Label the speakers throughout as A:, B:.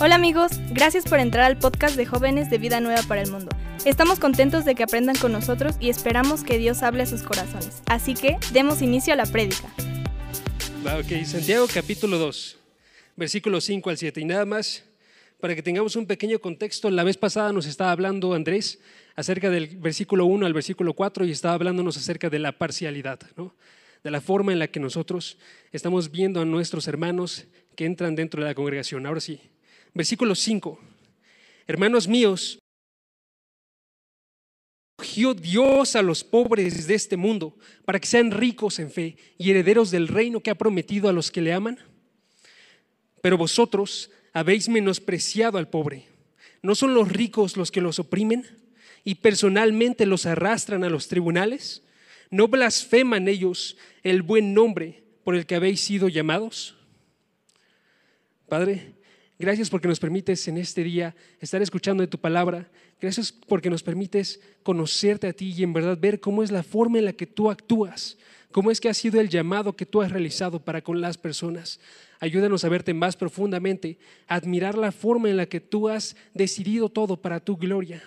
A: Hola amigos, gracias por entrar al podcast de jóvenes de Vida Nueva para el Mundo. Estamos contentos de que aprendan con nosotros y esperamos que Dios hable a sus corazones. Así que demos inicio a la prédica.
B: Ok, Santiago capítulo 2, versículos 5 al 7. Y nada más, para que tengamos un pequeño contexto, la vez pasada nos estaba hablando Andrés acerca del versículo 1 al versículo 4 y estaba hablándonos acerca de la parcialidad, de la forma en la que nosotros estamos viendo a nuestros hermanos que entran dentro de la congregación. Ahora sí, versículo 5. Hermanos míos, Dios a los pobres de este mundo para que sean ricos en fe y herederos del reino que ha prometido a los que le aman. Pero vosotros habéis menospreciado al pobre. ¿No son los ricos los que los oprimen y personalmente los arrastran a los tribunales? ¿No blasfeman ellos el buen nombre por el que habéis sido llamados? Padre, gracias porque nos permites en este día estar escuchando de tu palabra. Gracias porque nos permites conocerte a ti y en verdad ver cómo es la forma en la que tú actúas, cómo es que ha sido el llamado que tú has realizado para con las personas. Ayúdanos a verte más profundamente, admirar la forma en la que tú has decidido todo para tu gloria.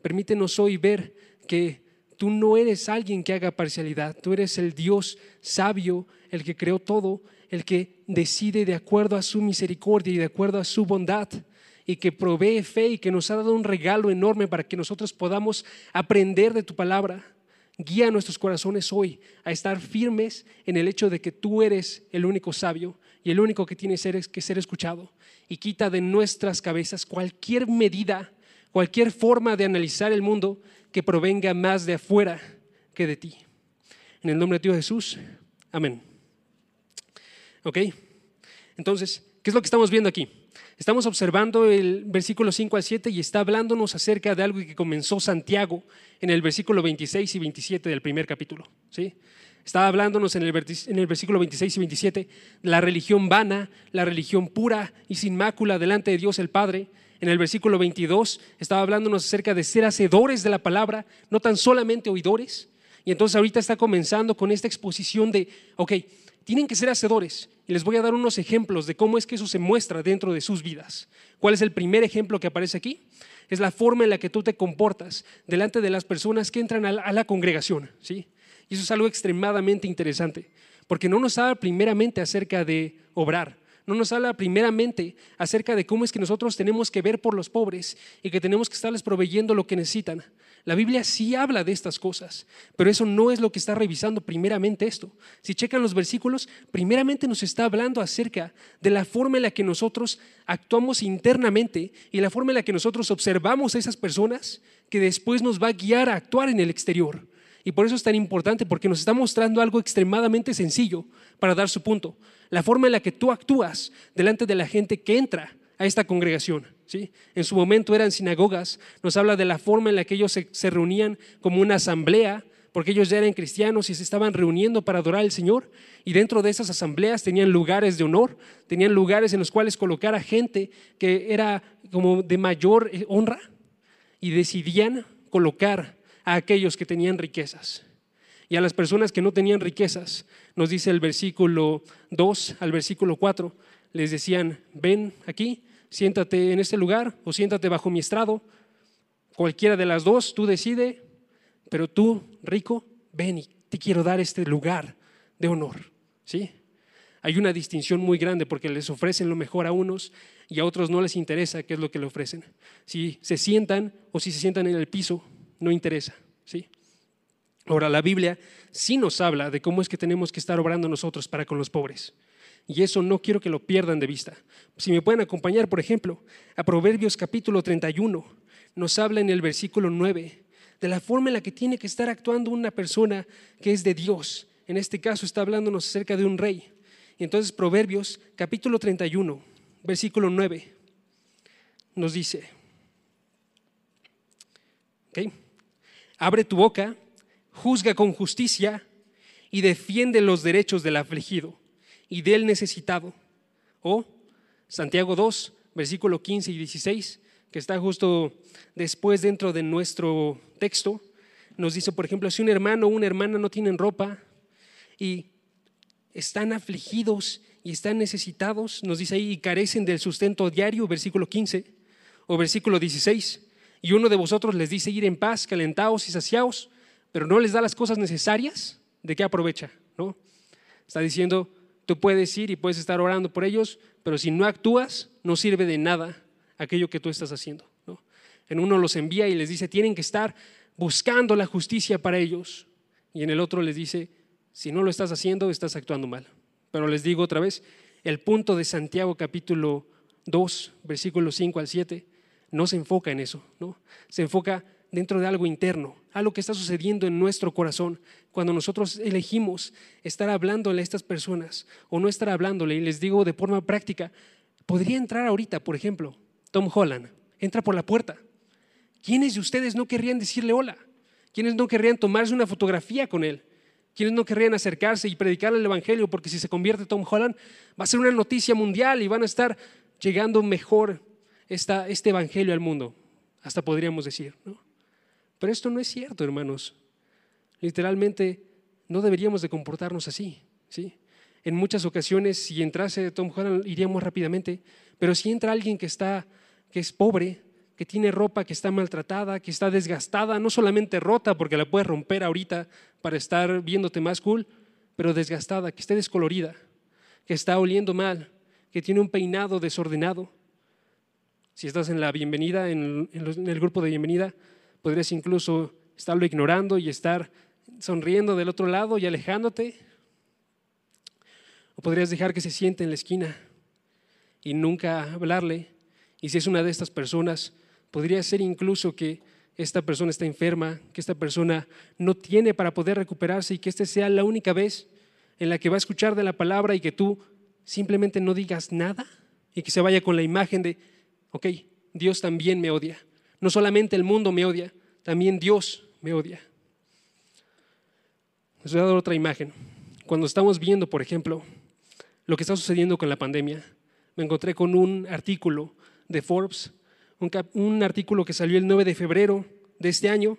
B: Permítenos hoy ver que Tú no eres alguien que haga parcialidad, tú eres el Dios sabio, el que creó todo, el que decide de acuerdo a su misericordia y de acuerdo a su bondad y que provee fe y que nos ha dado un regalo enorme para que nosotros podamos aprender de tu palabra. Guía nuestros corazones hoy a estar firmes en el hecho de que tú eres el único sabio y el único que tiene que ser escuchado. Y quita de nuestras cabezas cualquier medida, cualquier forma de analizar el mundo que provenga más de afuera que de ti. En el nombre de Dios Jesús, amén. ¿Ok? Entonces, ¿qué es lo que estamos viendo aquí? Estamos observando el versículo 5 al 7 y está hablándonos acerca de algo que comenzó Santiago en el versículo 26 y 27 del primer capítulo. ¿sí? Estaba hablándonos en el, en el versículo 26 y 27 la religión vana, la religión pura y sin mácula delante de Dios el Padre, en el versículo 22 estaba hablándonos acerca de ser hacedores de la palabra, no tan solamente oidores. Y entonces ahorita está comenzando con esta exposición de, ok, tienen que ser hacedores. Y les voy a dar unos ejemplos de cómo es que eso se muestra dentro de sus vidas. ¿Cuál es el primer ejemplo que aparece aquí? Es la forma en la que tú te comportas delante de las personas que entran a la, congregación. ¿sí? Y eso es algo extremadamente interesante, porque no nos habla primeramente acerca de obrar, no nos habla primeramente acerca de cómo es que nosotros tenemos que ver por los pobres y que tenemos que estarles proveyendo lo que necesitan. La Biblia sí habla de estas cosas, pero eso no es lo que está revisando primeramente esto. Si checan los versículos, primeramente nos está hablando acerca de la forma en la que nosotros actuamos internamente y la forma en la que nosotros observamos a esas personas que después nos va a guiar a actuar en el exterior. Y por eso es tan importante, porque nos está mostrando algo extremadamente sencillo para dar su punto. La forma en la que tú actúas delante de la gente que entra a esta congregación. ¿sí? En su momento eran sinagogas, nos habla de la forma en la que ellos se, reunían como una asamblea, porque ellos ya eran cristianos y se estaban reuniendo para adorar al Señor. Y dentro de esas asambleas tenían lugares de honor, tenían lugares en los cuales colocar a gente que era como de mayor eh, honra y decidían colocar a aquellos que tenían riquezas. Y a las personas que no tenían riquezas, nos dice el versículo 2 al versículo 4, les decían, ven aquí, siéntate en este lugar o siéntate bajo mi estrado. Cualquiera de las dos, tú decide, pero tú, rico, ven y te quiero dar este lugar de honor. ¿Sí? Hay una distinción muy grande porque les ofrecen lo mejor a unos y a otros no les interesa qué es lo que le ofrecen. Si se sientan o si se sientan en el piso, no interesa, ¿sí? Ahora, la Biblia sí nos habla de cómo es que tenemos que estar obrando nosotros para con los pobres. Y eso no quiero que lo pierdan de vista. Si me pueden acompañar, por ejemplo, a Proverbios capítulo 31, nos habla en el versículo 9 de la forma en la que tiene que estar actuando una persona que es de Dios. En este caso está hablándonos acerca de un rey. Y entonces Proverbios capítulo 31, versículo 9, nos dice, ¿okay? Abre tu boca, juzga con justicia y defiende los derechos del afligido y del necesitado. O Santiago 2, versículo 15 y 16, que está justo después dentro de nuestro texto, nos dice, por ejemplo, si un hermano o una hermana no tienen ropa y están afligidos y están necesitados, nos dice ahí, y carecen del sustento diario, versículo 15 o versículo 16. Y uno de vosotros les dice ir en paz, calentaos y saciaos, pero no les da las cosas necesarias, ¿de qué aprovecha? ¿No? Está diciendo, tú puedes ir y puedes estar orando por ellos, pero si no actúas, no sirve de nada aquello que tú estás haciendo. En uno los envía y les dice, tienen que estar buscando la justicia para ellos. Y en el otro les dice, si no lo estás haciendo, estás actuando mal. Pero les digo otra vez, el punto de Santiago capítulo 2, versículos 5 al 7, no se enfoca en eso, ¿no? Se enfoca dentro de algo interno, algo que está sucediendo en nuestro corazón. Cuando nosotros elegimos estar hablándole a estas personas o no estar hablándole, y les digo de forma práctica, podría entrar ahorita, por ejemplo, Tom Holland, entra por la puerta. ¿Quiénes de ustedes no querrían decirle hola? ¿Quiénes no querrían tomarse una fotografía con él? ¿Quiénes no querrían acercarse y predicarle el Evangelio? Porque si se convierte Tom Holland, va a ser una noticia mundial y van a estar llegando mejor esta, este Evangelio al mundo. Hasta podríamos decir, ¿no? Pero esto no es cierto, hermanos. Literalmente no deberíamos de comportarnos así, ¿sí? En muchas ocasiones, si entrase Tom Holland, iríamos rápidamente, pero si entra alguien que está, que es pobre, que tiene ropa que está maltratada, que está desgastada, no solamente rota porque la puedes romper ahorita para estar viéndote más cool, pero desgastada, que esté descolorida, que está oliendo mal, que tiene un peinado desordenado. Si estás en la bienvenida, en, el grupo de bienvenida, podrías incluso estarlo ignorando y estar sonriendo del otro lado y alejándote. O podrías dejar que se siente en la esquina y nunca hablarle. Y si es una de estas personas, podría ser incluso que esta persona está enferma, que esta persona no tiene para poder recuperarse y que esta sea la única vez en la que va a escuchar de la palabra y que tú simplemente no digas nada y que se vaya con la imagen de, ok, Dios también me odia. No solamente el mundo me odia, también Dios me odia. Les voy a dar otra imagen. Cuando estamos viendo, por ejemplo, lo que está sucediendo con la pandemia, me encontré con un artículo de Forbes, un, artículo que salió el 9 de febrero de este año,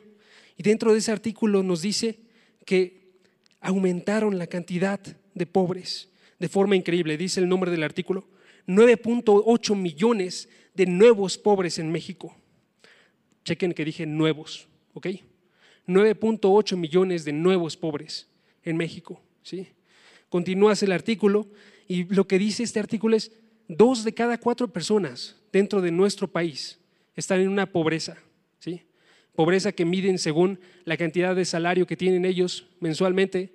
B: y dentro de ese artículo nos dice que aumentaron la cantidad de pobres de forma increíble. Dice el nombre del artículo, 9.8 millones de nuevos pobres en México. Chequen que dije nuevos, ¿ok? 9.8 millones de nuevos pobres en México, ¿sí? Continúas el artículo y lo que dice este artículo es dos de cada cuatro personas dentro de nuestro país están en una pobreza, ¿sí? Pobreza que miden según la cantidad de salario que tienen ellos mensualmente,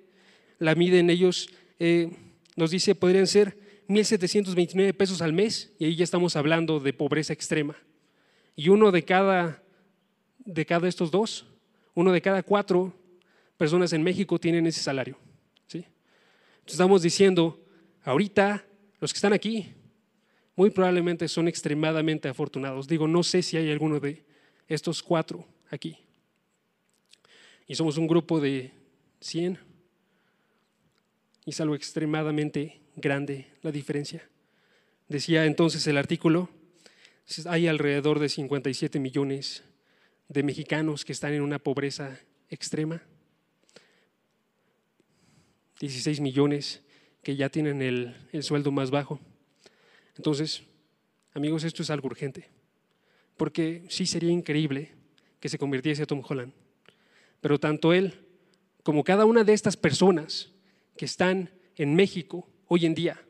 B: la miden ellos, eh, nos dice, podrían ser 1.729 pesos al mes, y ahí ya estamos hablando de pobreza extrema. Y uno de cada de cada estos dos, uno de cada cuatro personas en México tienen ese salario. ¿sí? estamos diciendo, ahorita los que están aquí, muy probablemente son extremadamente afortunados. Digo, no sé si hay alguno de estos cuatro aquí. Y somos un grupo de 100. Y es algo extremadamente grande la diferencia. Decía entonces el artículo, hay alrededor de 57 millones de mexicanos que están en una pobreza extrema, 16 millones que ya tienen el, sueldo más bajo. Entonces, amigos, esto es algo urgente, porque sí sería increíble que se convirtiese a Tom Holland, pero tanto él como cada una de estas personas que están en México hoy en día,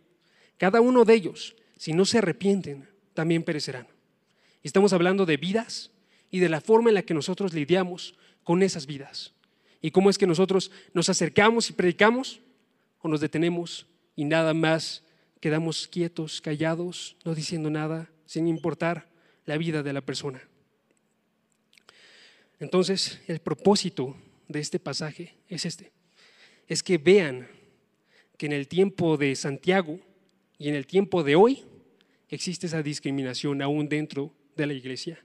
B: cada uno de ellos, si no se arrepienten, también perecerán. Estamos hablando de vidas y de la forma en la que nosotros lidiamos con esas vidas. Y cómo es que nosotros nos acercamos y predicamos o nos detenemos y nada más quedamos quietos, callados, no diciendo nada, sin importar la vida de la persona. Entonces, el propósito de este pasaje es este, es que vean que en el tiempo de Santiago y en el tiempo de hoy existe esa discriminación aún dentro de la iglesia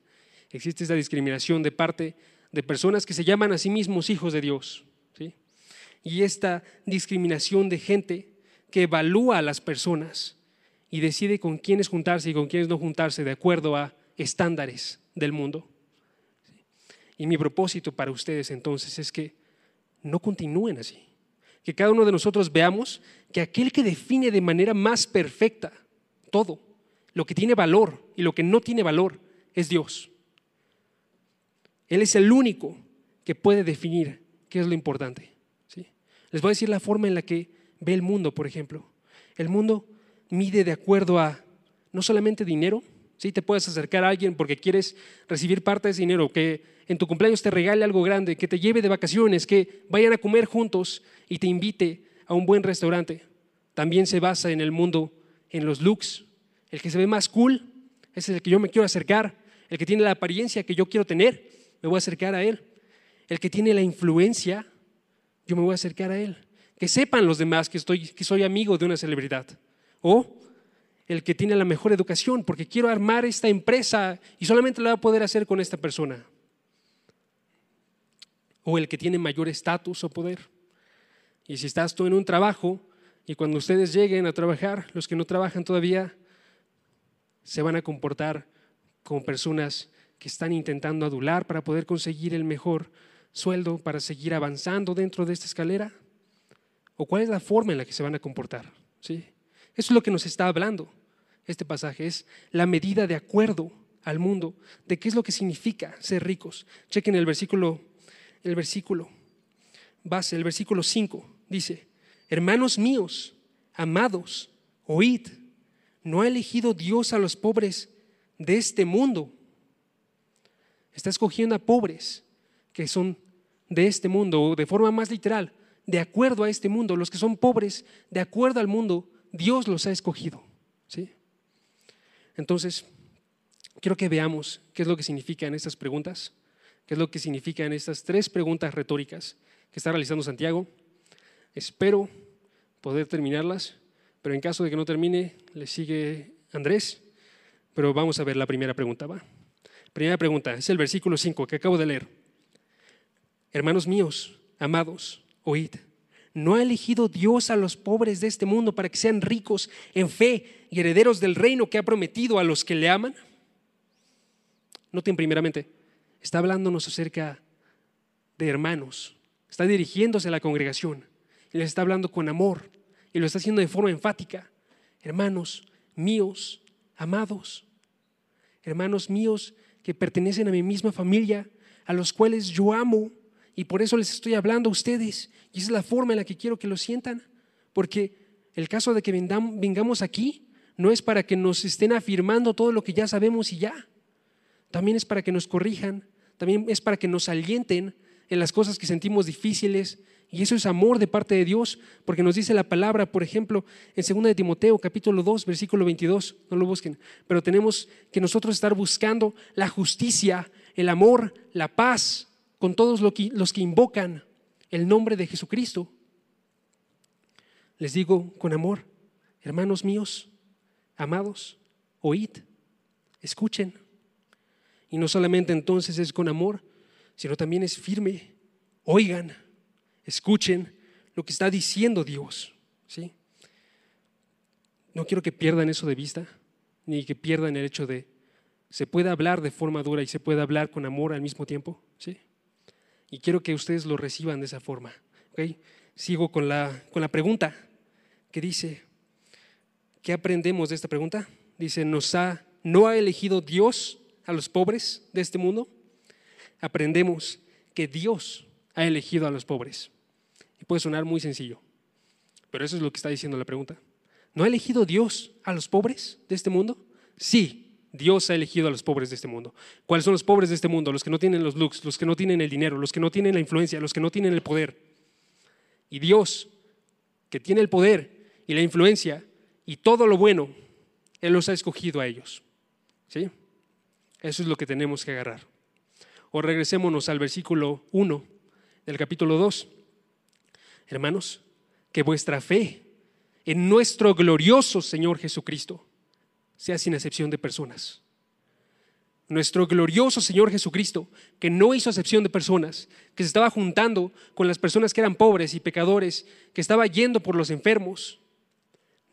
B: existe esa discriminación de parte de personas que se llaman a sí mismos hijos de Dios. ¿sí? Y esta discriminación de gente que evalúa a las personas y decide con quiénes juntarse y con quiénes no juntarse de acuerdo a estándares del mundo. Y mi propósito para ustedes entonces es que no continúen así, que cada uno de nosotros veamos que aquel que define de manera más perfecta todo, lo que tiene valor y lo que no tiene valor, es Dios. Él es el único que puede definir qué es lo importante. ¿sí? Les voy a decir la forma en la que ve el mundo, por ejemplo. El mundo mide de acuerdo a no solamente dinero, ¿sí? te puedes acercar a alguien porque quieres recibir parte de ese dinero, que en tu cumpleaños te regale algo grande, que te lleve de vacaciones, que vayan a comer juntos y te invite a un buen restaurante. También se basa en el mundo en los looks. El que se ve más cool ese es el que yo me quiero acercar. El que tiene la apariencia que yo quiero tener, me voy a acercar a él. El que tiene la influencia, yo me voy a acercar a él. Que sepan los demás que, estoy, que soy amigo de una celebridad. O el que tiene la mejor educación, porque quiero armar esta empresa y solamente lo voy a poder hacer con esta persona. O el que tiene mayor estatus o poder. Y si estás tú en un trabajo y cuando ustedes lleguen a trabajar, los que no trabajan todavía, se van a comportar como personas que están intentando adular para poder conseguir el mejor sueldo, para seguir avanzando dentro de esta escalera? ¿O cuál es la forma en la que se van a comportar? ¿Sí? Eso es lo que nos está hablando este pasaje, es la medida de acuerdo al mundo de qué es lo que significa ser ricos. Chequen el versículo, el versículo base, el versículo 5, dice, hermanos míos, amados, oíd, ¿no ha elegido Dios a los pobres de este mundo? Está escogiendo a pobres que son de este mundo, o de forma más literal, de acuerdo a este mundo. Los que son pobres, de acuerdo al mundo, Dios los ha escogido. ¿sí? Entonces, quiero que veamos qué es lo que significan estas preguntas, qué es lo que significan estas tres preguntas retóricas que está realizando Santiago. Espero poder terminarlas, pero en caso de que no termine, le sigue Andrés. Pero vamos a ver la primera pregunta, ¿va? Primera pregunta, es el versículo 5 que acabo de leer. Hermanos míos, amados, oíd. ¿No ha elegido Dios a los pobres de este mundo para que sean ricos en fe y herederos del reino que ha prometido a los que le aman? Noten primeramente, está hablándonos acerca de hermanos, está dirigiéndose a la congregación y les está hablando con amor y lo está haciendo de forma enfática. Hermanos míos, amados, hermanos míos que pertenecen a mi misma familia, a los cuales yo amo y por eso les estoy hablando a ustedes. Y esa es la forma en la que quiero que lo sientan. Porque el caso de que vengamos aquí no es para que nos estén afirmando todo lo que ya sabemos y ya. También es para que nos corrijan, también es para que nos alienten en las cosas que sentimos difíciles. Y eso es amor de parte de Dios, porque nos dice la palabra, por ejemplo, en 2 de Timoteo, capítulo 2, versículo 22, no lo busquen, pero tenemos que nosotros estar buscando la justicia, el amor, la paz con todos los que invocan el nombre de Jesucristo. Les digo con amor, hermanos míos, amados, oíd, escuchen. Y no solamente entonces es con amor, sino también es firme. Oigan, escuchen lo que está diciendo Dios. ¿sí? No quiero que pierdan eso de vista, ni que pierdan el hecho de se puede hablar de forma dura y se puede hablar con amor al mismo tiempo. ¿sí? Y quiero que ustedes lo reciban de esa forma. Sigo con la, con la pregunta que dice, ¿qué aprendemos de esta pregunta? Dice, ¿nos ha, ¿no ha elegido Dios a los pobres de este mundo? Aprendemos que Dios ha elegido a los pobres. Y puede sonar muy sencillo, pero eso es lo que está diciendo la pregunta. ¿No ha elegido Dios a los pobres de este mundo? Sí, Dios ha elegido a los pobres de este mundo. ¿Cuáles son los pobres de este mundo? Los que no tienen los looks, los que no tienen el dinero, los que no tienen la influencia, los que no tienen el poder. Y Dios, que tiene el poder y la influencia y todo lo bueno, Él los ha escogido a ellos. ¿Sí? Eso es lo que tenemos que agarrar. O regresémonos al versículo 1 del capítulo 2. Hermanos, que vuestra fe en nuestro glorioso Señor Jesucristo sea sin excepción de personas. Nuestro glorioso Señor Jesucristo, que no hizo excepción de personas, que se estaba juntando con las personas que eran pobres y pecadores, que estaba yendo por los enfermos,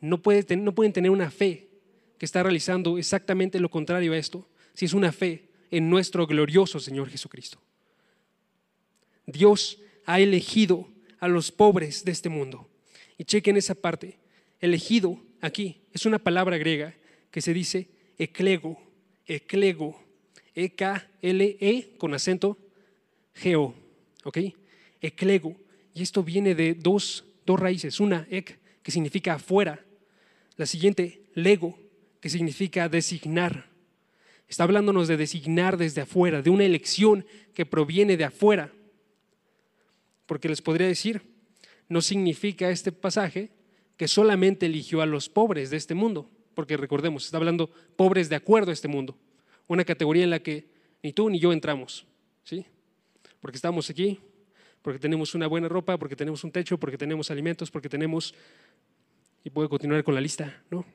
B: no, no pueden tener una fe que está realizando exactamente lo contrario a esto, si es una fe en nuestro glorioso Señor Jesucristo. Dios ha elegido a los pobres de este mundo. Y chequen esa parte. Elegido aquí es una palabra griega que se dice eclego, eclego, E-K-L-E con acento geo, ¿ok? Eclego. Y esto viene de dos, dos raíces. Una, ek, que significa afuera. La siguiente, lego, que significa designar. Está hablándonos de designar desde afuera, de una elección que proviene de afuera. Porque les podría decir, no significa este pasaje que solamente eligió a los pobres de este mundo, porque recordemos, está hablando pobres de acuerdo a este mundo, una categoría en la que ni tú ni yo entramos, ¿sí? Porque estamos aquí, porque tenemos una buena ropa, porque tenemos un techo, porque tenemos alimentos, porque tenemos y puedo continuar con la lista, ¿no?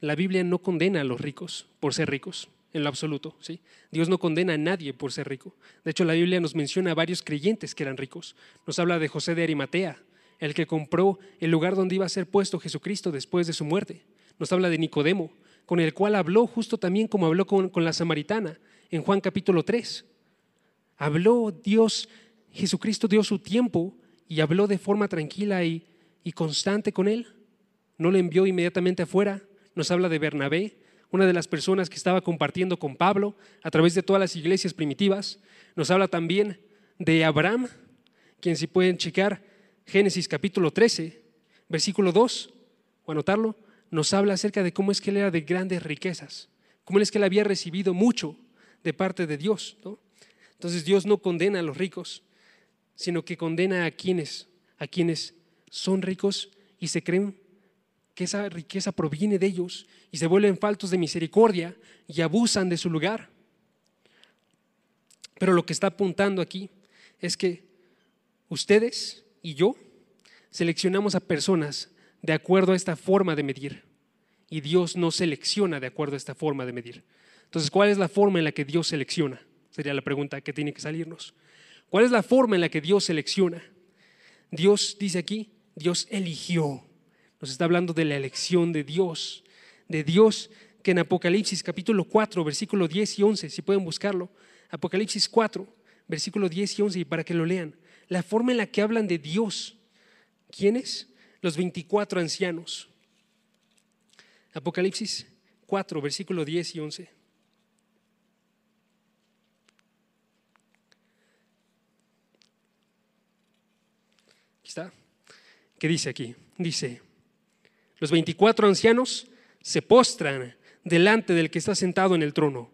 B: La Biblia no condena a los ricos por ser ricos, en lo absoluto, ¿sí? Dios no condena a nadie por ser rico. De hecho, la Biblia nos menciona a varios creyentes que eran ricos. Nos habla de José de Arimatea, el que compró el lugar donde iba a ser puesto Jesucristo después de su muerte. Nos habla de Nicodemo, con el cual habló justo también como habló con, la samaritana en Juan capítulo 3. Habló Dios, Jesucristo dio su tiempo y habló de forma tranquila y y constante con él. No le envió inmediatamente afuera. Nos habla de Bernabé, una de las personas que estaba compartiendo con Pablo a través de todas las iglesias primitivas. Nos habla también de Abraham, quien si pueden checar Génesis capítulo 13, versículo 2, o anotarlo, nos habla acerca de cómo es que él era de grandes riquezas, cómo es que él había recibido mucho de parte de Dios. Entonces Dios no condena a los ricos, sino que condena a quienes, a quienes son ricos y se creen que esa riqueza proviene de ellos y se vuelven faltos de misericordia y abusan de su lugar. Pero lo que está apuntando aquí es que ustedes y yo seleccionamos a personas de acuerdo a esta forma de medir y Dios no selecciona de acuerdo a esta forma de medir. Entonces, ¿cuál es la forma en la que Dios selecciona? Sería la pregunta que tiene que salirnos. ¿Cuál es la forma en la que Dios selecciona? Dios dice aquí, Dios eligió. Nos está hablando de la elección de Dios, de Dios que en Apocalipsis capítulo 4, versículo 10 y 11, si pueden buscarlo, Apocalipsis 4, versículo 10 y 11, y para que lo lean, la forma en la que hablan de Dios. ¿Quiénes? Los 24 ancianos. Apocalipsis 4, versículo 10 y 11. Aquí está. ¿Qué dice aquí? Dice, los 24 ancianos se postran delante del que está sentado en el trono.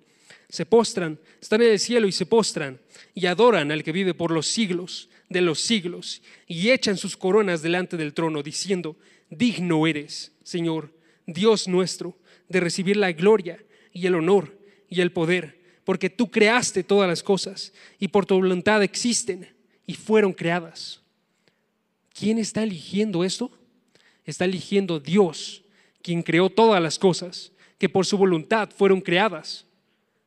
B: Se postran, están en el cielo y se postran y adoran al que vive por los siglos de los siglos y echan sus coronas delante del trono diciendo, digno eres, Señor, Dios nuestro, de recibir la gloria y el honor y el poder, porque tú creaste todas las cosas y por tu voluntad existen y fueron creadas. ¿Quién está eligiendo esto? Está eligiendo Dios, quien creó todas las cosas, que por su voluntad fueron creadas.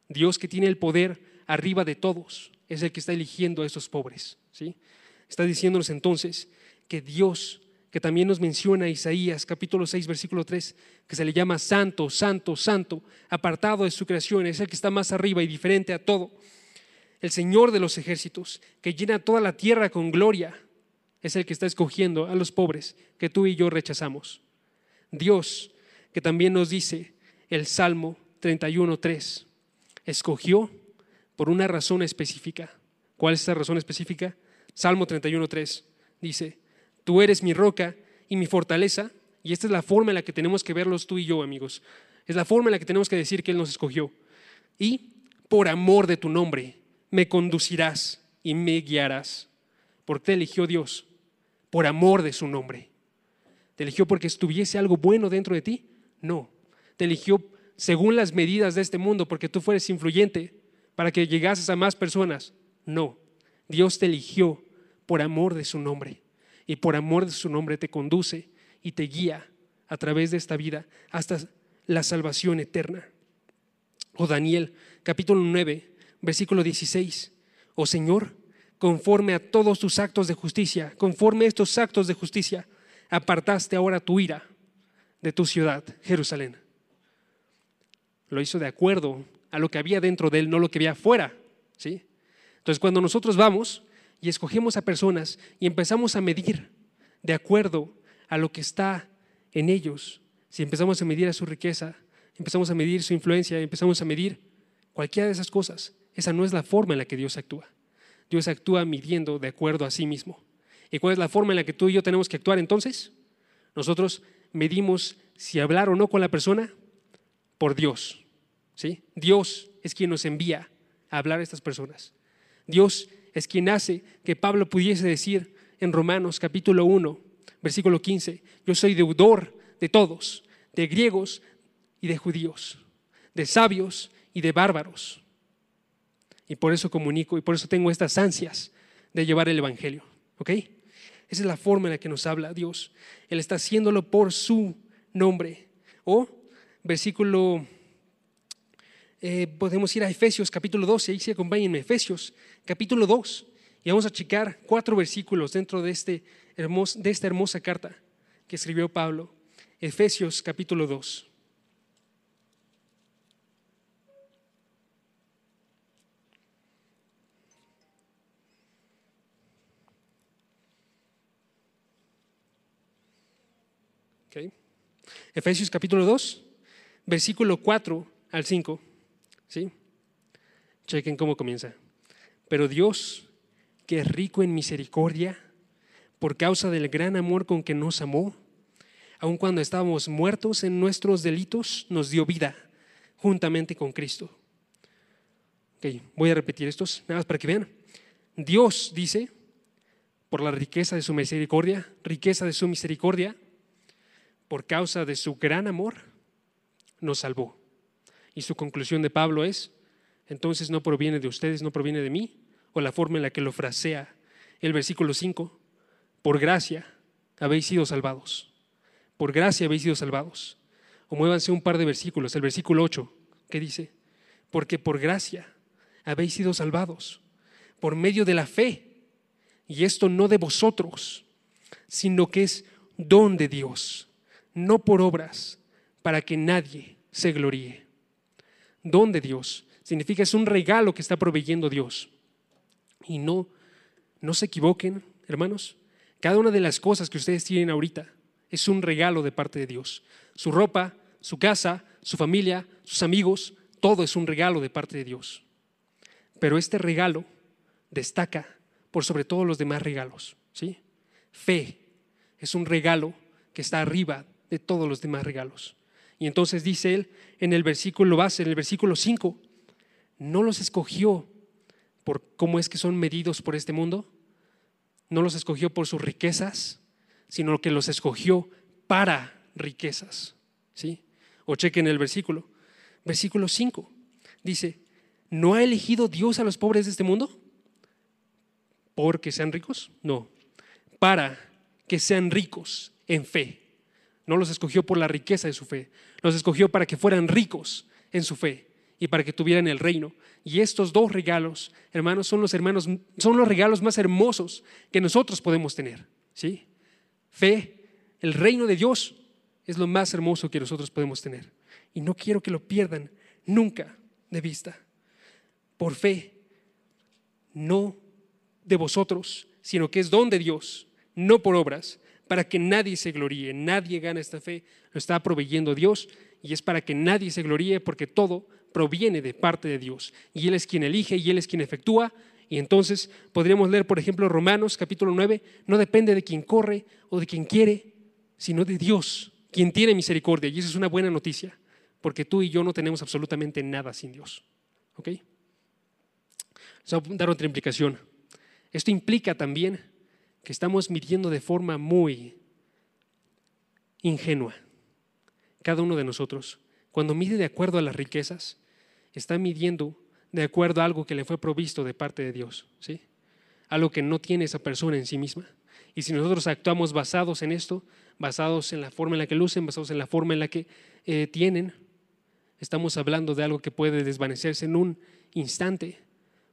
B: Dios que tiene el poder arriba de todos, es el que está eligiendo a esos pobres. Está diciéndonos entonces que Dios, que también nos menciona Isaías capítulo 6, versículo 3, que se le llama santo, santo, santo, apartado de su creación, es el que está más arriba y diferente a todo. El Señor de los ejércitos, que llena toda la tierra con gloria es el que está escogiendo a los pobres que tú y yo rechazamos. Dios, que también nos dice el Salmo 31.3, escogió por una razón específica. ¿Cuál es esa razón específica? Salmo 31.3 dice, tú eres mi roca y mi fortaleza, y esta es la forma en la que tenemos que verlos tú y yo, amigos. Es la forma en la que tenemos que decir que Él nos escogió. Y por amor de tu nombre me conducirás y me guiarás, porque te eligió Dios por amor de su nombre. ¿Te eligió porque estuviese algo bueno dentro de ti? No. Te eligió según las medidas de este mundo porque tú fueres influyente para que llegases a más personas. No. Dios te eligió por amor de su nombre. Y por amor de su nombre te conduce y te guía a través de esta vida hasta la salvación eterna. O oh, Daniel, capítulo 9, versículo 16. Oh Señor, conforme a todos tus actos de justicia, conforme a estos actos de justicia, apartaste ahora tu ira de tu ciudad, Jerusalén. Lo hizo de acuerdo a lo que había dentro de él, no lo que había afuera. ¿sí? Entonces, cuando nosotros vamos y escogemos a personas y empezamos a medir de acuerdo a lo que está en ellos, si empezamos a medir a su riqueza, empezamos a medir su influencia, empezamos a medir cualquiera de esas cosas, esa no es la forma en la que Dios actúa. Dios actúa midiendo de acuerdo a sí mismo. ¿Y cuál es la forma en la que tú y yo tenemos que actuar entonces? Nosotros medimos si hablar o no con la persona por Dios. ¿sí? Dios es quien nos envía a hablar a estas personas. Dios es quien hace que Pablo pudiese decir en Romanos capítulo 1, versículo 15, yo soy deudor de todos, de griegos y de judíos, de sabios y de bárbaros. Y por eso comunico y por eso tengo estas ansias de llevar el Evangelio. ¿Ok? Esa es la forma en la que nos habla Dios. Él está haciéndolo por su nombre. O versículo, eh, podemos ir a Efesios capítulo 12, ahí sí acompáñenme, Efesios capítulo 2. Y vamos a checar cuatro versículos dentro de, este de esta hermosa carta que escribió Pablo. Efesios capítulo 2. Efesios capítulo 2, versículo 4 al 5. ¿Sí? Chequen cómo comienza. Pero Dios, que es rico en misericordia, por causa del gran amor con que nos amó, aun cuando estábamos muertos en nuestros delitos, nos dio vida juntamente con Cristo. Okay, voy a repetir estos, nada más para que vean. Dios dice, por la riqueza de su misericordia, riqueza de su misericordia, por causa de su gran amor, nos salvó. Y su conclusión de Pablo es, entonces no proviene de ustedes, no proviene de mí, o la forma en la que lo frasea el versículo 5, por gracia habéis sido salvados. Por gracia habéis sido salvados. O muévanse un par de versículos, el versículo 8, que dice, porque por gracia habéis sido salvados, por medio de la fe, y esto no de vosotros, sino que es don de Dios no por obras, para que nadie se gloríe. Don de Dios significa es un regalo que está proveyendo Dios. Y no, no se equivoquen, hermanos. Cada una de las cosas que ustedes tienen ahorita es un regalo de parte de Dios. Su ropa, su casa, su familia, sus amigos, todo es un regalo de parte de Dios. Pero este regalo destaca por sobre todos los demás regalos. ¿sí? Fe es un regalo que está arriba de todos los demás regalos. Y entonces dice él en el versículo base, en el versículo 5, no los escogió por cómo es que son medidos por este mundo, no los escogió por sus riquezas, sino que los escogió para riquezas. ¿sí? O chequen el versículo. Versículo 5 dice, ¿no ha elegido Dios a los pobres de este mundo? ¿Porque sean ricos? No, para que sean ricos en fe no los escogió por la riqueza de su fe, los escogió para que fueran ricos en su fe y para que tuvieran el reino. Y estos dos regalos, hermanos, son los hermanos son los regalos más hermosos que nosotros podemos tener, ¿sí? Fe, el reino de Dios es lo más hermoso que nosotros podemos tener y no quiero que lo pierdan nunca de vista. Por fe, no de vosotros, sino que es don de Dios, no por obras, para que nadie se gloríe, nadie gana esta fe, lo está proveyendo Dios y es para que nadie se gloríe porque todo proviene de parte de Dios y Él es quien elige y Él es quien efectúa. Y entonces podríamos leer, por ejemplo, Romanos capítulo 9, no depende de quien corre o de quien quiere, sino de Dios, quien tiene misericordia. Y eso es una buena noticia, porque tú y yo no tenemos absolutamente nada sin Dios. ¿Ok? A dar otra implicación. Esto implica también que estamos midiendo de forma muy ingenua. Cada uno de nosotros, cuando mide de acuerdo a las riquezas, está midiendo de acuerdo a algo que le fue provisto de parte de Dios, ¿sí? Algo que no tiene esa persona en sí misma. Y si nosotros actuamos basados en esto, basados en la forma en la que lucen, basados en la forma en la que eh, tienen, estamos hablando de algo que puede desvanecerse en un instante,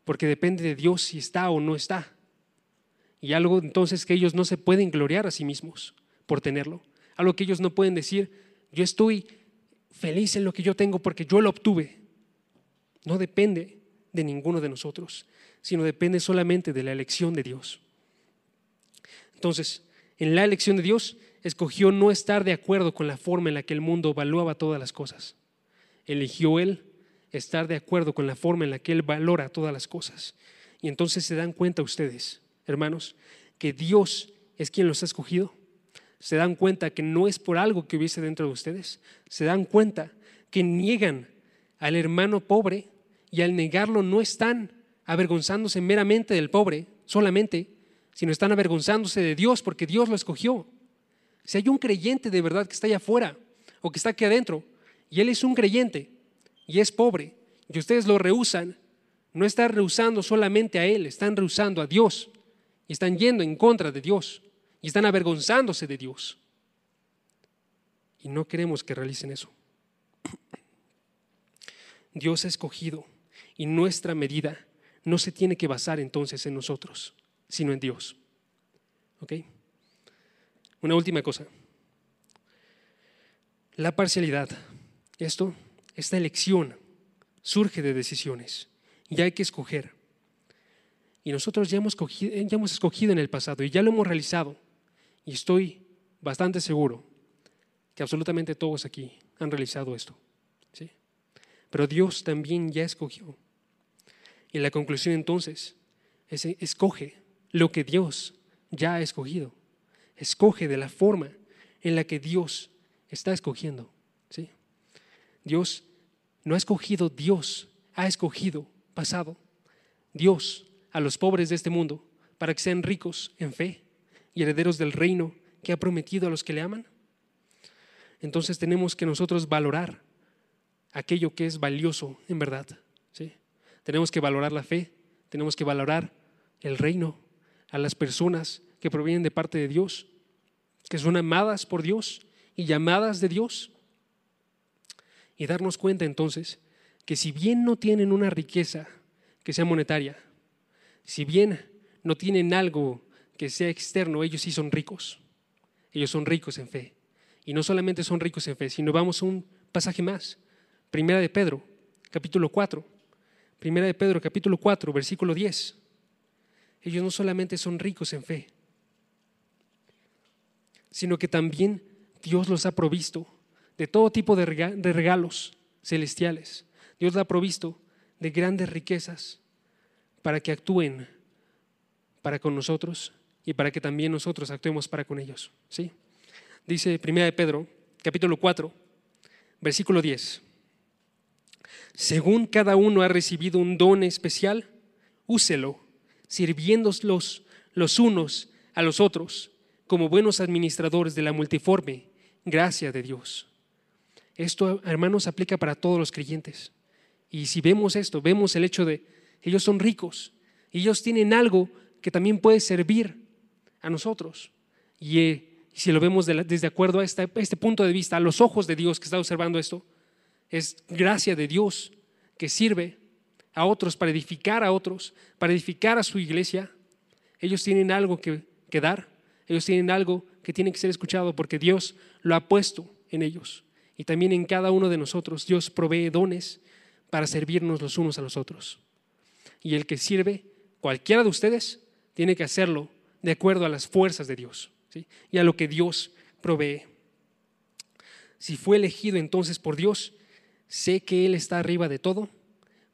B: porque depende de Dios si está o no está. Y algo entonces que ellos no se pueden gloriar a sí mismos por tenerlo. Algo que ellos no pueden decir, yo estoy feliz en lo que yo tengo porque yo lo obtuve. No depende de ninguno de nosotros. sino depende solamente de la elección de Dios. Entonces, en la elección de Dios, escogió no estar de acuerdo con la forma en la que el mundo evaluaba todas las cosas. Eligió Él estar de acuerdo con la forma en la que Él valora todas las cosas. Y entonces se dan cuenta ustedes, hermanos, que Dios es quien los ha escogido. Se dan cuenta que no es por algo que hubiese dentro de ustedes. Se dan cuenta que niegan al hermano pobre y al negarlo no están avergonzándose meramente del pobre solamente, sino están avergonzándose de Dios porque Dios lo escogió. Si hay un creyente de verdad que está allá afuera o que está aquí adentro y él es un creyente y es pobre y ustedes lo rehusan, no están rehusando solamente a él, están rehusando a Dios están yendo en contra de Dios y están avergonzándose de Dios. Y no queremos que realicen eso. Dios ha escogido y nuestra medida no se tiene que basar entonces en nosotros, sino en Dios. ¿Ok? Una última cosa. La parcialidad. Esto, esta elección surge de decisiones y hay que escoger. Y nosotros ya hemos, escogido, ya hemos escogido en el pasado y ya lo hemos realizado. Y estoy bastante seguro que absolutamente todos aquí han realizado esto. ¿sí? Pero Dios también ya escogió. Y la conclusión entonces es escoge lo que Dios ya ha escogido escoge de la forma en la que Dios está escogiendo. ¿sí? Dios no ha escogido, Dios ha escogido pasado. Dios a los pobres de este mundo para que sean ricos en fe y herederos del reino que ha prometido a los que le aman. Entonces tenemos que nosotros valorar aquello que es valioso en verdad. ¿sí? Tenemos que valorar la fe, tenemos que valorar el reino, a las personas que provienen de parte de Dios que son amadas por Dios y llamadas de Dios. Y darnos cuenta entonces que si bien no tienen una riqueza que sea monetaria, si bien no tienen algo que sea externo, ellos sí son ricos. Ellos son ricos en fe. Y no solamente son ricos en fe, sino vamos a un pasaje más. Primera de Pedro, capítulo 4. Primera de Pedro, capítulo 4, versículo 10. Ellos no solamente son ricos en fe, sino que también Dios los ha provisto de todo tipo de regalos celestiales. Dios los ha provisto de grandes riquezas para que actúen para con nosotros y para que también nosotros actuemos para con ellos. ¿sí? Dice 1 de Pedro, capítulo 4, versículo 10. Según cada uno ha recibido un don especial, úselo, sirviéndolos los unos a los otros como buenos administradores de la multiforme gracia de Dios. Esto, hermanos, aplica para todos los creyentes. Y si vemos esto, vemos el hecho de ellos son ricos ellos tienen algo que también puede servir a nosotros. Y, eh, si lo vemos desde acuerdo a este, este punto de vista, a los ojos de Dios que está observando esto, es gracia de Dios que sirve a otros para edificar a otros, para edificar a su iglesia. Ellos tienen algo que, que dar ellos tienen algo que tiene que ser escuchado porque Dios lo ha puesto en ellos. Y también en cada uno de nosotros Dios provee dones para servirnos los unos a los otros. Y el que sirve, cualquiera de ustedes, tiene que hacerlo de acuerdo a las fuerzas de Dios y a lo que Dios provee. Si fue elegido entonces por Dios, sé que Él está arriba de todo,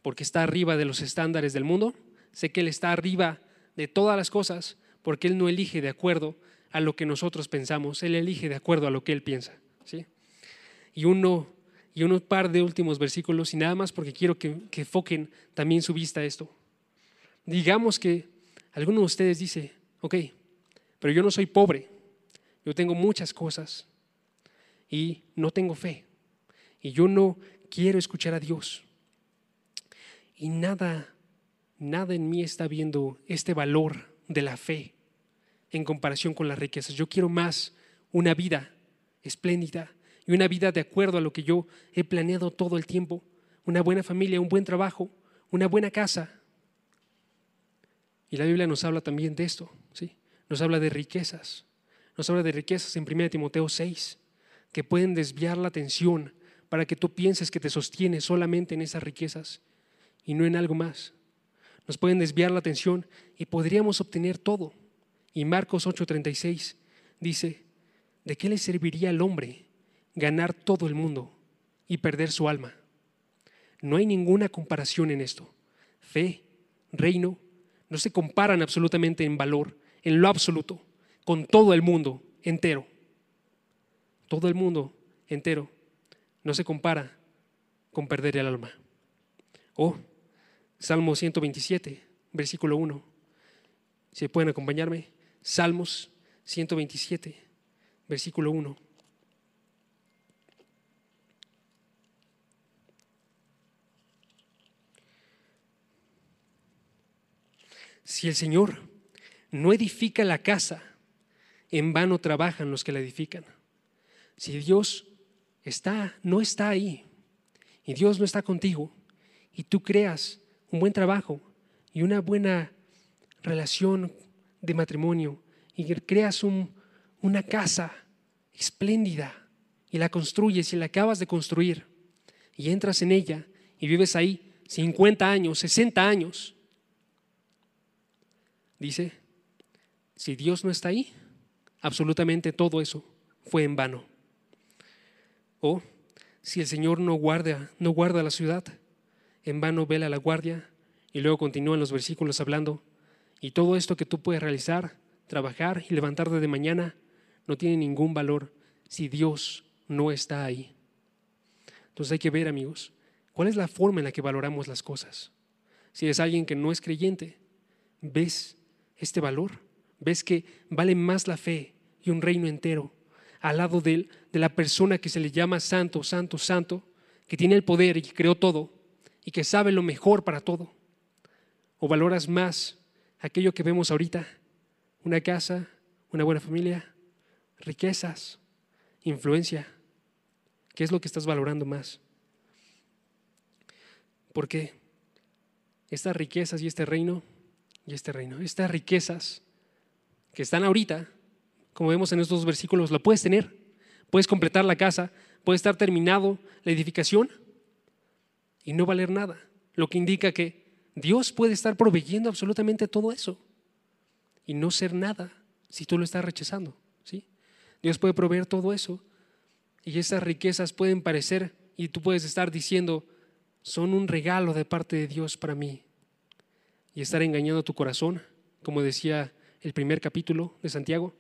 B: porque está arriba de los estándares del mundo, sé que Él está arriba de todas las cosas, porque Él no elige de acuerdo a lo que nosotros pensamos, Él elige de acuerdo a lo que Él piensa. ¿sí? Y uno y unos par de últimos versículos, y nada más porque quiero que, que enfoquen también su vista a esto. Digamos que alguno de ustedes dice, ok, pero yo no soy pobre, yo tengo muchas cosas y no tengo fe, y yo no quiero escuchar a Dios. Y nada, nada en mí está viendo este valor de la fe en comparación con las riquezas. Yo quiero más una vida espléndida y una vida de acuerdo a lo que yo he planeado todo el tiempo. Una buena familia, un buen trabajo, una buena casa. Y la Biblia nos habla también de esto, ¿sí? Nos habla de riquezas. Nos habla de riquezas en 1 Timoteo 6, que pueden desviar la atención para que tú pienses que te sostienes solamente en esas riquezas y no en algo más. nos pueden desviar la atención y podríamos obtener todo. Y Marcos 8:36 dice, ¿de qué le serviría al hombre ganar todo el mundo y perder su alma? No hay ninguna comparación en esto. Fe, reino, no se comparan absolutamente en valor, en lo absoluto, con todo el mundo entero. Todo el mundo entero no se compara con perder el alma. Oh, Salmo 127, versículo 1. Si pueden acompañarme, Salmos 127, versículo 1. Si el Señor no edifica la casa, en vano trabajan los que la edifican. Si Dios está, no está ahí, y Dios no está contigo, y tú creas un buen trabajo y una buena relación de matrimonio y creas una casa espléndida y la construyes y la acabas de construir y entras en ella y vives ahí 50 años, 60 años, dice, si Dios no está ahí, absolutamente todo eso fue en vano. O si el Señor no guarda, no guarda la ciudad, en vano vela la guardia y luego continúan los versículos hablando, y todo esto que tú puedes realizar, trabajar y levantarte de mañana, no tiene ningún valor si Dios no está ahí. Entonces hay que ver, amigos, cuál es la forma en la que valoramos las cosas. Si es alguien que no es creyente, ¿ves este valor? ¿Ves que vale más la fe y un reino entero al lado de, de la persona que se le llama santo, santo, santo, que tiene el poder y que creó todo? y que sabe lo mejor para todo? ¿O valoras más aquello que vemos ahorita? Una casa, una buena familia, riquezas, influencia. ¿Qué es lo que estás valorando más? Porque estas riquezas y este reino, y este reino, estas riquezas que están ahorita, como vemos en estos versículos, lo puedes tener. Puedes completar la casa, puede estar terminado la edificación, y no valer nada, lo que indica que Dios puede estar proveyendo absolutamente todo eso y no ser nada si tú lo estás rechazando. ¿sí? Dios puede proveer todo eso y esas riquezas pueden parecer y tú puedes estar diciendo, son un regalo de parte de Dios para mí y estar engañando tu corazón, como decía el primer capítulo de Santiago,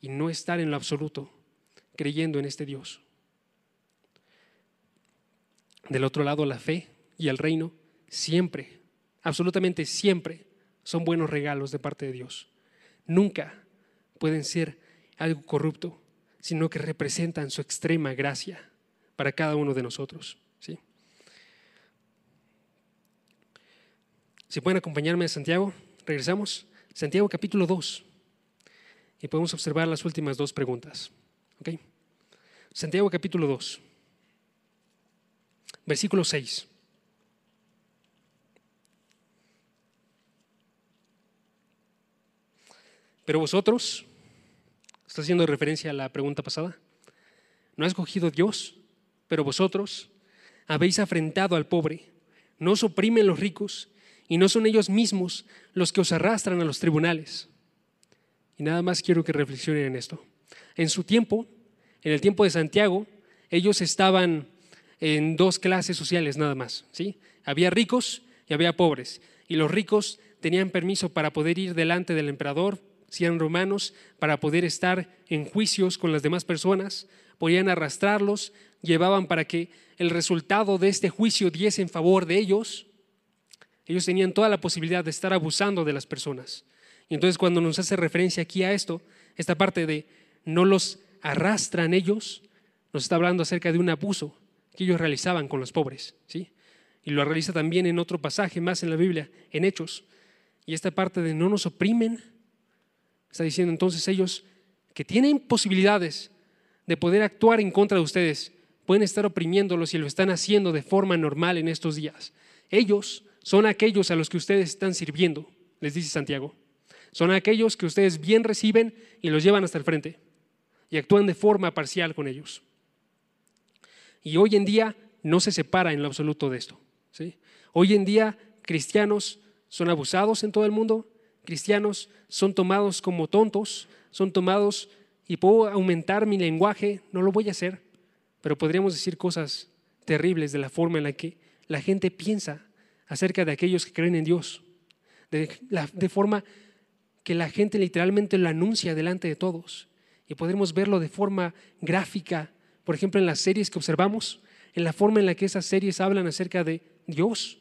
B: y no estar en lo absoluto creyendo en este Dios. Del otro lado, la fe y el reino siempre, absolutamente siempre, son buenos regalos de parte de Dios. Nunca pueden ser algo corrupto, sino que representan su extrema gracia para cada uno de nosotros. ¿sí? Si pueden acompañarme a Santiago, regresamos. Santiago capítulo 2. Y podemos observar las últimas dos preguntas. Santiago capítulo 2. Versículo 6. Pero vosotros, está haciendo referencia a la pregunta pasada, no ha escogido Dios, pero vosotros habéis afrentado al pobre, no os oprimen los ricos y no son ellos mismos los que os arrastran a los tribunales. Y nada más quiero que reflexionen en esto. En su tiempo, en el tiempo de Santiago, ellos estaban en dos clases sociales nada más. ¿sí? Había ricos y había pobres. Y los ricos tenían permiso para poder ir delante del emperador, si eran romanos, para poder estar en juicios con las demás personas, podían arrastrarlos, llevaban para que el resultado de este juicio diese en favor de ellos. Ellos tenían toda la posibilidad de estar abusando de las personas. Y entonces cuando nos hace referencia aquí a esto, esta parte de no los arrastran ellos, nos está hablando acerca de un abuso que ellos realizaban con los pobres. ¿sí? Y lo realiza también en otro pasaje más en la Biblia, en Hechos. Y esta parte de no nos oprimen, está diciendo entonces ellos que tienen posibilidades de poder actuar en contra de ustedes, pueden estar oprimiéndolos y lo están haciendo de forma normal en estos días. Ellos son aquellos a los que ustedes están sirviendo, les dice Santiago. Son aquellos que ustedes bien reciben y los llevan hasta el frente y actúan de forma parcial con ellos. Y hoy en día no se separa en lo absoluto de esto. ¿sí? Hoy en día cristianos son abusados en todo el mundo, cristianos son tomados como tontos, son tomados y puedo aumentar mi lenguaje, no lo voy a hacer, pero podríamos decir cosas terribles de la forma en la que la gente piensa acerca de aquellos que creen en Dios, de, forma que la gente literalmente lo anuncia delante de todos. Y podremos verlo de forma gráfica, por ejemplo, en las series que observamos, en la forma en la que esas series hablan acerca de Dios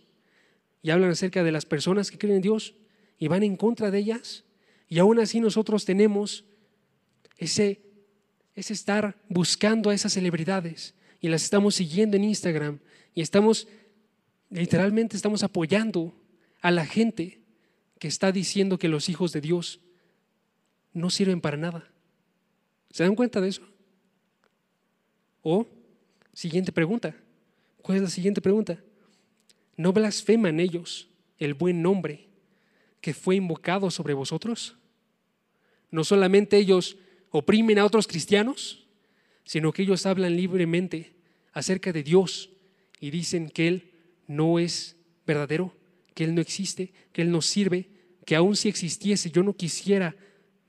B: y hablan acerca de las personas que creen en Dios y van en contra de ellas. Y aún así nosotros tenemos ese, ese estar buscando a esas celebridades y las estamos siguiendo en Instagram y estamos, literalmente estamos apoyando a la gente que está diciendo que los hijos de Dios no sirven para nada. ¿Se dan cuenta de eso? O, siguiente pregunta. ¿Cuál es la siguiente pregunta? ¿No blasfeman ellos el buen nombre que fue invocado sobre vosotros? No solamente ellos oprimen a otros cristianos, sino que ellos hablan libremente acerca de Dios y dicen que Él no es verdadero, que Él no existe, que Él no sirve, que aun si existiese yo no quisiera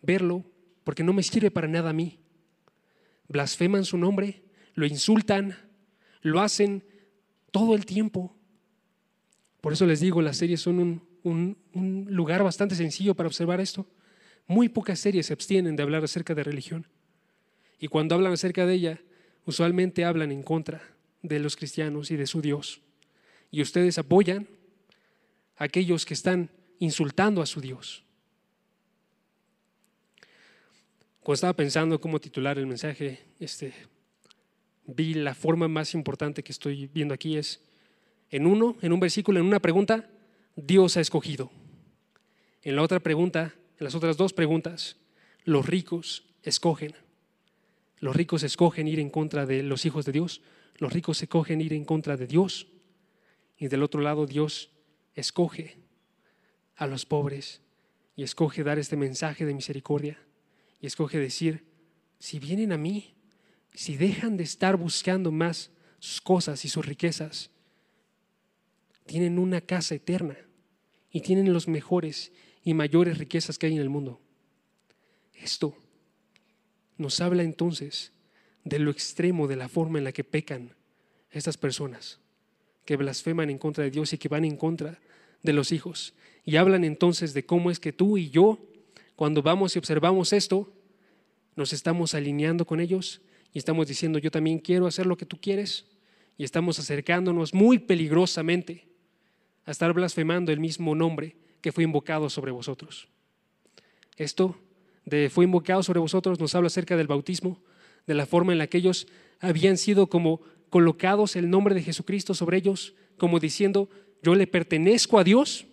B: verlo porque no me sirve para nada a mí. Blasfeman su nombre, lo insultan, lo hacen todo el tiempo por eso les digo, las series son un, lugar bastante sencillo para observar esto. Muy pocas series se abstienen de hablar acerca de religión. Y cuando hablan acerca de ella, usualmente hablan en contra de los cristianos y de su Dios. Y ustedes apoyan a aquellos que están insultando a su Dios. Cuando estaba pensando cómo titular el mensaje, este, vi la forma más importante que estoy viendo aquí es en uno, en un versículo, en una pregunta, Dios ha escogido. En la otra pregunta, en las otras dos preguntas, los ricos escogen. Los ricos escogen ir en contra de los hijos de Dios. Los ricos escogen ir en contra de Dios. Y del otro lado, Dios escoge a los pobres y escoge dar este mensaje de misericordia y escoge decir, si vienen a mí, si dejan de estar buscando más sus cosas y sus riquezas, tienen una casa eterna y tienen los mejores y mayores riquezas que hay en el mundo. Esto nos habla entonces de lo extremo de la forma en la que pecan estas personas, que blasfeman en contra de Dios y que van en contra de los hijos. Y hablan entonces de cómo es que tú y yo, cuando vamos y observamos esto, nos estamos alineando con ellos y estamos diciendo, yo también quiero hacer lo que tú quieres, y estamos acercándonos muy peligrosamente a estar blasfemando el mismo nombre que fue invocado sobre vosotros. Esto de fue invocado sobre vosotros nos habla acerca del bautismo, de la forma en la que ellos habían sido como colocados el nombre de Jesucristo sobre ellos, como diciendo, yo le pertenezco a Dios.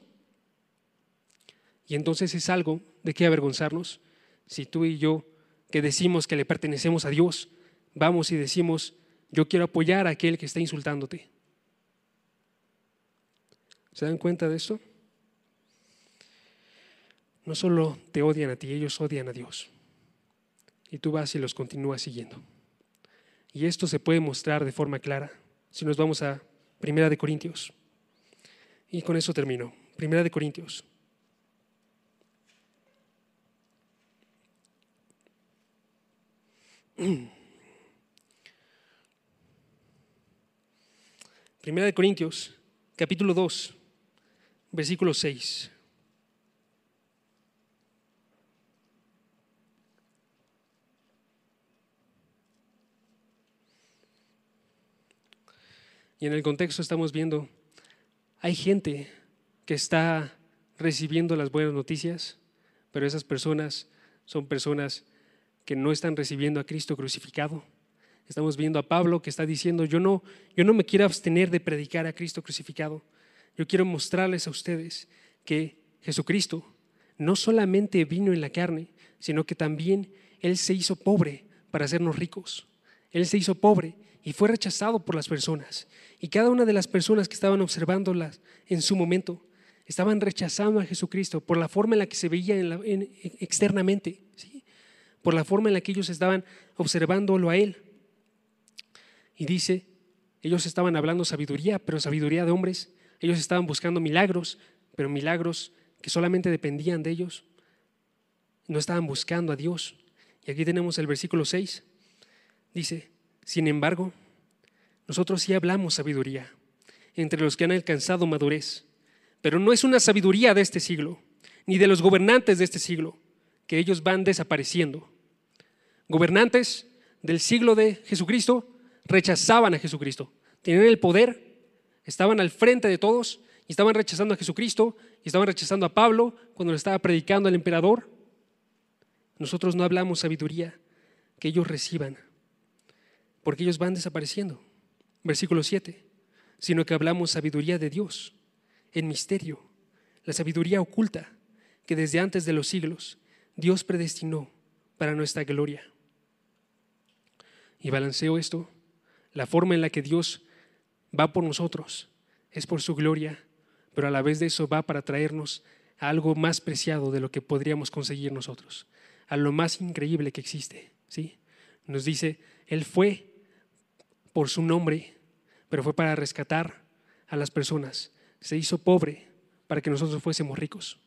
B: Y entonces es algo de qué avergonzarnos si tú y yo, que decimos que le pertenecemos a Dios, vamos y decimos, yo quiero apoyar a aquel que está insultándote. ¿Se dan cuenta de eso? No solo te odian a ti, ellos odian a Dios. Y tú vas y los continúas siguiendo. Y esto se puede mostrar de forma clara si nos vamos a Primera de Corintios. Y con eso termino. Primera de Corintios. Primera de Corintios, capítulo 2 versículo 6. Y en el contexto estamos viendo, hay gente que está recibiendo las buenas noticias, pero esas personas son personas que no están recibiendo a Cristo crucificado. Estamos viendo a Pablo que está diciendo, yo no, yo no me quiero abstener de predicar a Cristo crucificado yo quiero mostrarles a ustedes que Jesucristo no solamente vino en la carne, sino que también Él se hizo pobre para hacernos ricos. Él se hizo pobre y fue rechazado por las personas. Y cada una de las personas que estaban observándolas en su momento estaban rechazando a Jesucristo por la forma en la que se veía externamente, ¿sí? por la forma en la que ellos estaban observándolo a Él. Y dice, ellos estaban hablando sabiduría, pero sabiduría de hombres, Ellos estaban buscando milagros, pero milagros que solamente dependían de ellos. No estaban buscando a Dios. Y aquí tenemos el versículo 6. Dice, sin embargo, nosotros sí hablamos sabiduría entre los que han alcanzado madurez, pero no es una sabiduría de este siglo, ni de los gobernantes de este siglo, que ellos van desapareciendo. Gobernantes del siglo de Jesucristo rechazaban a Jesucristo, tenían el poder, estaban al frente de todos y estaban rechazando a Jesucristo y estaban rechazando a Pablo cuando le estaba predicando al emperador. Nosotros no hablamos sabiduría que ellos reciban, porque ellos van desapareciendo. Versículo 7, sino que hablamos sabiduría de Dios, en misterio, la sabiduría oculta que desde antes de los siglos Dios predestinó para nuestra gloria. Y balanceo esto, la forma en la que Dios va por nosotros es por su gloria, pero a la vez de eso va para traernos a algo más preciado de lo que podríamos conseguir nosotros, a lo más increíble que existe. ¿sí? Nos dice, Él fue por su nombre, pero fue para rescatar a las personas. Se hizo pobre para que nosotros fuésemos ricos.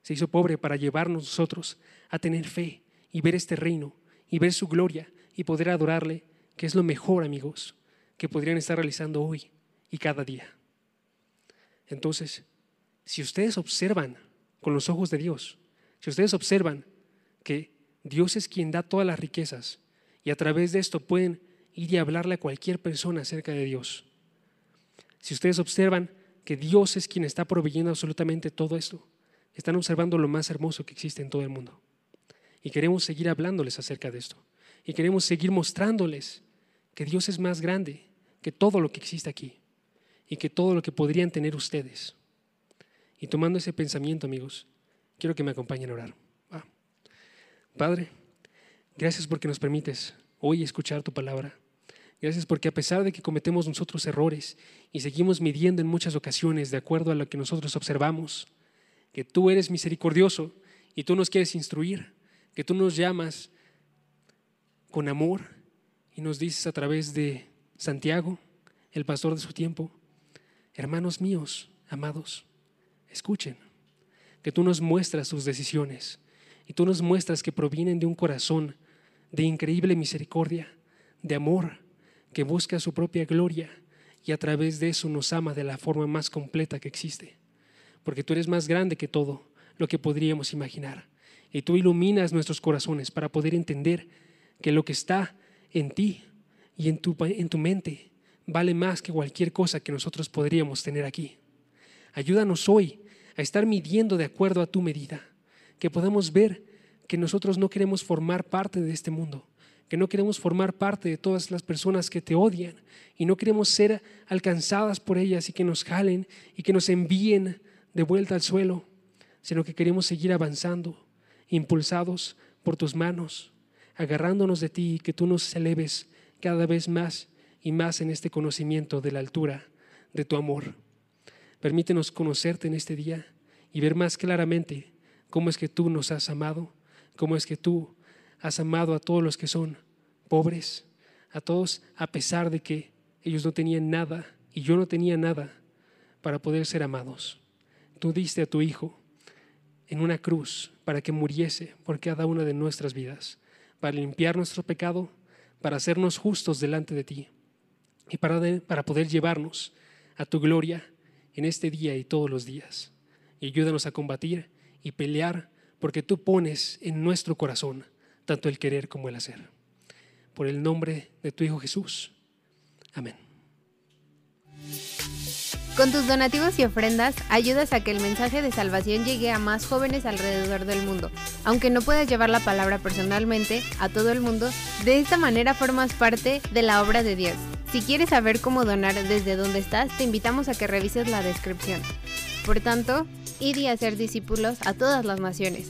B: Se hizo pobre para llevarnos nosotros a tener fe y ver este reino y ver su gloria y poder adorarle, que es lo mejor, amigos, que podrían estar realizando hoy y cada día. Entonces, si ustedes observan con los ojos de Dios, si ustedes observan que Dios es quien da todas las riquezas y a través de esto pueden ir y hablarle a cualquier persona acerca de Dios, si ustedes observan que Dios es quien está proveyendo absolutamente todo esto, están observando lo más hermoso que existe en todo el mundo. Y queremos seguir hablándoles acerca de esto. Y queremos seguir mostrándoles que Dios es más grande que todo lo que existe aquí y que todo lo que podrían tener ustedes. Y tomando ese pensamiento, amigos, quiero que me acompañen a orar. Padre, gracias porque nos permites hoy escuchar tu palabra. Gracias porque a pesar de que cometemos nosotros errores y seguimos midiendo en muchas ocasiones de acuerdo a lo que nosotros observamos, que tú eres misericordioso y tú nos quieres instruir, que tú nos llamas con amor y nos dices a través de Santiago, el pastor de su tiempo, hermanos míos, amados, escuchen, que tú nos muestras tus decisiones y tú nos muestras que provienen de un corazón de increíble misericordia, de amor, que busca su propia gloria y a través de eso nos ama de la forma más completa que existe porque tú eres más grande que todo lo que podríamos imaginar. Y tú iluminas nuestros corazones para poder entender que lo que está en ti y en tu, en tu mente vale más que cualquier cosa que nosotros podríamos tener aquí. Ayúdanos hoy a estar midiendo de acuerdo a tu medida, que podamos ver que nosotros no queremos formar parte de este mundo, que no queremos formar parte de todas las personas que te odian y no queremos ser alcanzadas por ellas y que nos jalen y que nos envíen de vuelta al suelo, sino que queremos seguir avanzando, impulsados por tus manos, agarrándonos de ti y que tú nos eleves cada vez más y más en este conocimiento de la altura de tu amor. Permítenos conocerte en este día y ver más claramente cómo es que tú nos has amado, cómo es que tú has amado a todos los que son pobres, a todos a pesar de que ellos no tenían nada y yo no tenía nada para poder ser amados tú diste a tu Hijo en una cruz para que muriese por cada una de nuestras vidas, para limpiar nuestro pecado, para hacernos justos delante de ti y para, para poder llevarnos a tu gloria en este día y todos los días. Y ayúdanos a combatir y pelear porque tú pones en nuestro corazón tanto el querer como el hacer. Por el nombre de tu Hijo Jesús. Amén.
C: Con tus donativos y ofrendas ayudas a que el mensaje de salvación llegue a más jóvenes alrededor del mundo. Aunque no puedas llevar la palabra personalmente a todo el mundo, de esta manera formas parte de la obra de Dios. Si quieres saber cómo donar desde donde estás, te invitamos a que revises la descripción. Por tanto, id y hacer discípulos a todas las naciones